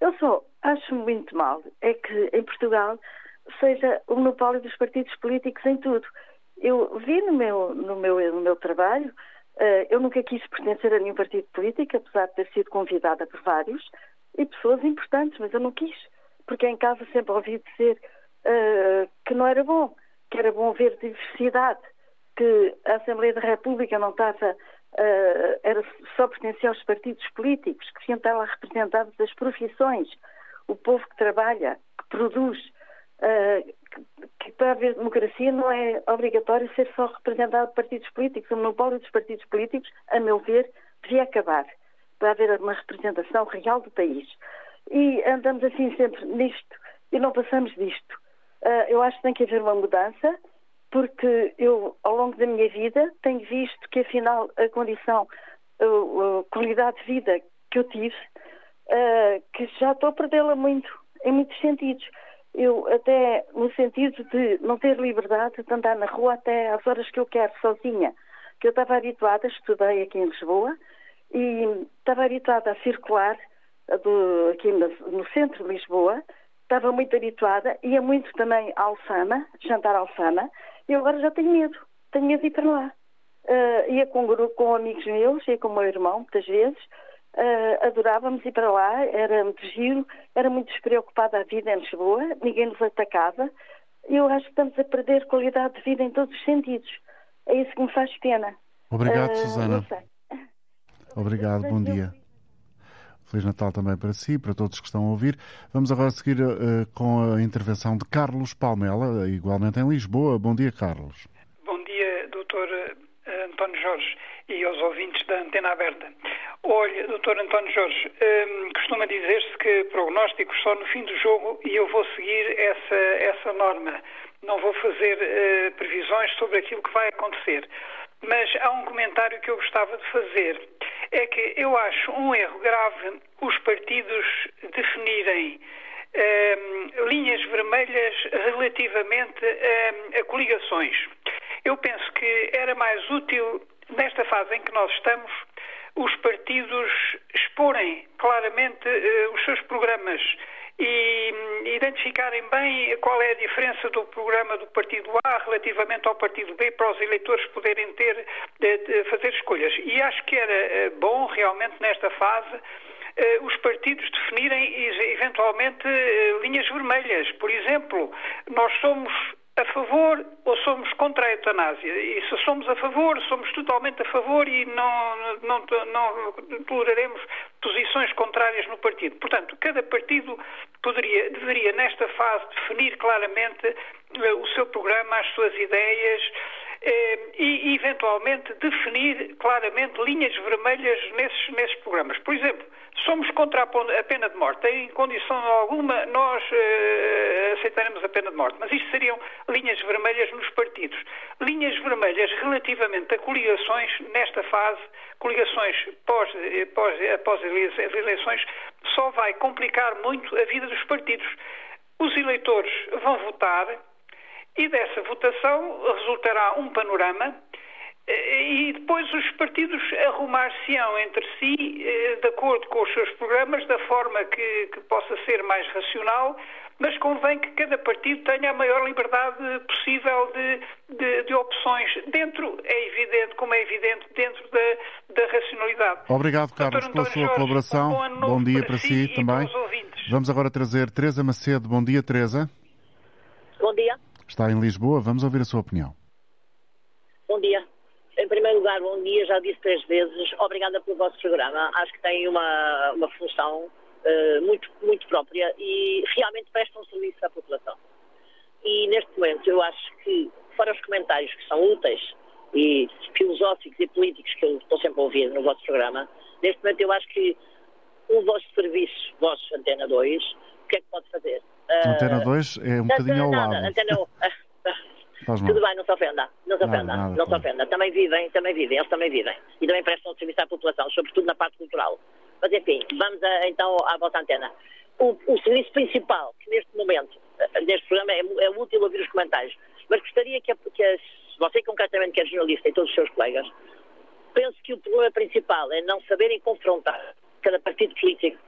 Speaker 11: Eu só acho muito mal é que em Portugal seja o monopólio dos partidos políticos em tudo. Eu vi no meu, no meu, no meu trabalho, eu nunca quis pertencer a nenhum partido político, apesar de ter sido convidada por vários, e pessoas importantes, mas eu não quis, porque em casa sempre ouvi dizer uh, que não era bom, que era bom ver diversidade que a Assembleia da República não estava, uh, era, só pertencia aos partidos políticos, que deviam estar lá representados as profissões, o povo que trabalha, que produz, uh, que, para haver democracia não é obrigatório ser só representado por partidos políticos. O monopólio dos partidos políticos, a meu ver, devia acabar. para haver uma representação real do país. E andamos assim sempre nisto e não passamos disto. Uh, eu acho que tem que haver uma mudança, porque eu, ao longo da minha vida, tenho visto que, afinal, a condição, a, a qualidade de vida que eu tive, uh, que já estou a perdê-la muito, em muitos sentidos. Eu, até no sentido de não ter liberdade de andar na rua até às horas que eu quero, sozinha. Que eu estava habituada, estudei aqui em Lisboa, e estava habituada a circular do, aqui no, no, centro de Lisboa, estava muito habituada, ia muito também à Alfama, jantar à Alfama, e agora já tenho medo, tenho medo de ir para lá. Uh, ia com, com amigos meus, ia com o meu irmão, muitas vezes, uh, adorávamos ir para lá, era muito giro, era muito despreocupada a vida em Lisboa, ninguém nos atacava. Eu acho que estamos a perder qualidade de vida em todos os sentidos. É isso que me faz pena.
Speaker 2: Obrigado, uh, Susana. Obrigado, bom dia. Feliz Natal também para si, para todos que estão a ouvir. Vamos agora seguir uh, com a intervenção de Carlos Palmela, igualmente em Lisboa. Bom dia, Carlos.
Speaker 12: Bom dia, doutor António Jorge e aos ouvintes da Antena Aberta. Olha, doutor António Jorge, um, ehm, costuma dizer-se que prognósticos só no fim do jogo e eu vou seguir essa, essa norma. Não vou fazer uh, previsões sobre aquilo que vai acontecer. Mas há um comentário que eu gostava de fazer. É que eu acho um erro grave os partidos definirem um, linhas vermelhas relativamente um, a coligações. Eu penso que era mais útil, nesta fase em que nós estamos, os partidos exporem claramente uh, os seus programas e identificarem bem qual é a diferença do programa do Partido A relativamente ao Partido B para os eleitores poderem ter, de, fazer escolhas. E acho que era eh, bom realmente nesta fase eh, os partidos definirem eventualmente linhas vermelhas. Por exemplo, nós somos a favor ou somos contra a eutanásia. E se somos a favor, somos totalmente a favor e não, não, não toleraremos posições contrárias no partido. Portanto, cada partido poderia, deveria, nesta fase, definir claramente uh, o seu programa, as suas ideias e, eventualmente, definir claramente linhas vermelhas nesses, nesses programas. Por exemplo, somos contra a pena de morte. Em condição alguma, nós uh, aceitaremos a pena de morte. Mas isto seriam linhas vermelhas nos partidos. Linhas vermelhas relativamente a coligações, nesta fase, coligações pós, pós, após as eleições, só vai complicar muito a vida dos partidos. Os eleitores vão votar e dessa votação resultará um panorama e depois os partidos arrumar-se-ão entre si eh, de acordo com os seus programas, da forma que, que, possa ser mais racional, mas convém que cada partido tenha a maior liberdade possível de, de, de opções, dentro, é evidente, como é evidente, dentro da, da racionalidade.
Speaker 2: Obrigado, Carlos, pela sua Jorge, colaboração. Um bom, bom, dia para, para si, si também. Vamos agora trazer Teresa Macedo. Bom dia, Teresa.
Speaker 13: Bom dia.
Speaker 2: Está em Lisboa, vamos ouvir a sua opinião.
Speaker 13: Bom dia. Em primeiro lugar, bom dia, já disse três vezes, obrigada pelo vosso programa. Acho que tem uma, uma função uh, muito, muito própria e realmente presta um serviço à população. E neste momento eu acho que, fora os comentários que são úteis e filosóficos e políticos que eu estou sempre a ouvir no vosso programa, neste momento eu acho que o vosso serviço, vosso Antena 2, o que é que pode fazer?
Speaker 2: Antena 2 é um bocadinho ao lado.
Speaker 13: Antena, <laughs> Tudo bem, não se ofenda. Não se ofenda. Nada, nada, não se ofenda. Também vivem, também vivem, eles também vivem. E também prestam serviço à população, sobretudo na parte cultural. Mas enfim, vamos a, então à vossa antena. O, o, serviço principal, que neste momento, eh, neste programa, é, é útil ouvir os comentários. Mas gostaria que, que as, você concretamente que é jornalista e todos os seus colegas, penso que o problema principal é não saberem confrontar cada partido político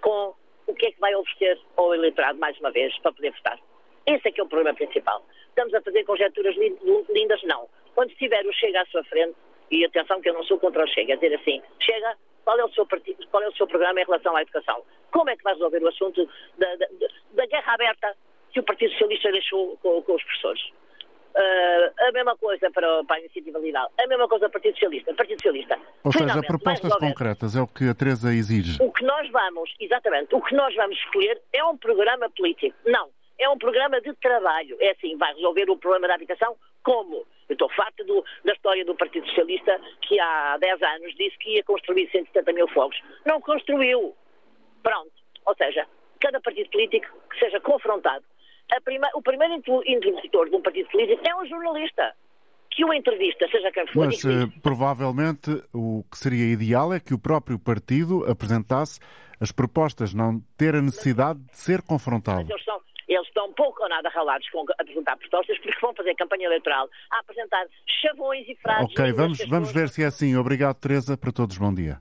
Speaker 13: com o que é que vai oferecer ao eleitorado mais uma vez para poder votar. Esse é que é o problema principal. Estamos a fazer conjecturas lindas? Não. Quando estiver o Chega à sua frente, e atenção que eu não sou contra o Chega, a dizer assim, Chega, qual é o seu partido, qual é o seu programa em relação à educação? Como é que vai resolver o assunto da, da, da guerra aberta que o Partido Socialista deixou com, com os professores? Uh, a mesma coisa para, para a Iniciativa Liberal, a mesma coisa para o Partido Socialista. Partido Socialista.
Speaker 2: Ou seja, propostas concretas é o que a Teresa exige.
Speaker 13: O que nós vamos, exatamente, o que nós vamos escolher é um programa político. Não é um programa de trabalho. É assim, vai resolver o problema da habitação? Como? Eu estou farta do, da história do Partido Socialista que há 10 anos disse que ia construir 170 mil fogos. Não construiu. Pronto. Ou seja, cada partido político que seja confrontado. Prima, o primeiro interlocutor de um partido político é um jornalista que uma entrevista, seja quem for.
Speaker 2: Mas uh, provavelmente o que seria ideal é que o próprio partido apresentasse as propostas, não ter a necessidade de ser confrontado.
Speaker 13: Eles, são, eles estão pouco ou nada ralados com apresentar propostas porque vão fazer campanha eleitoral a apresentar chavões e frases.
Speaker 2: Ok, vamos, vamos ver se é assim. Obrigado, Teresa. Para todos, bom dia.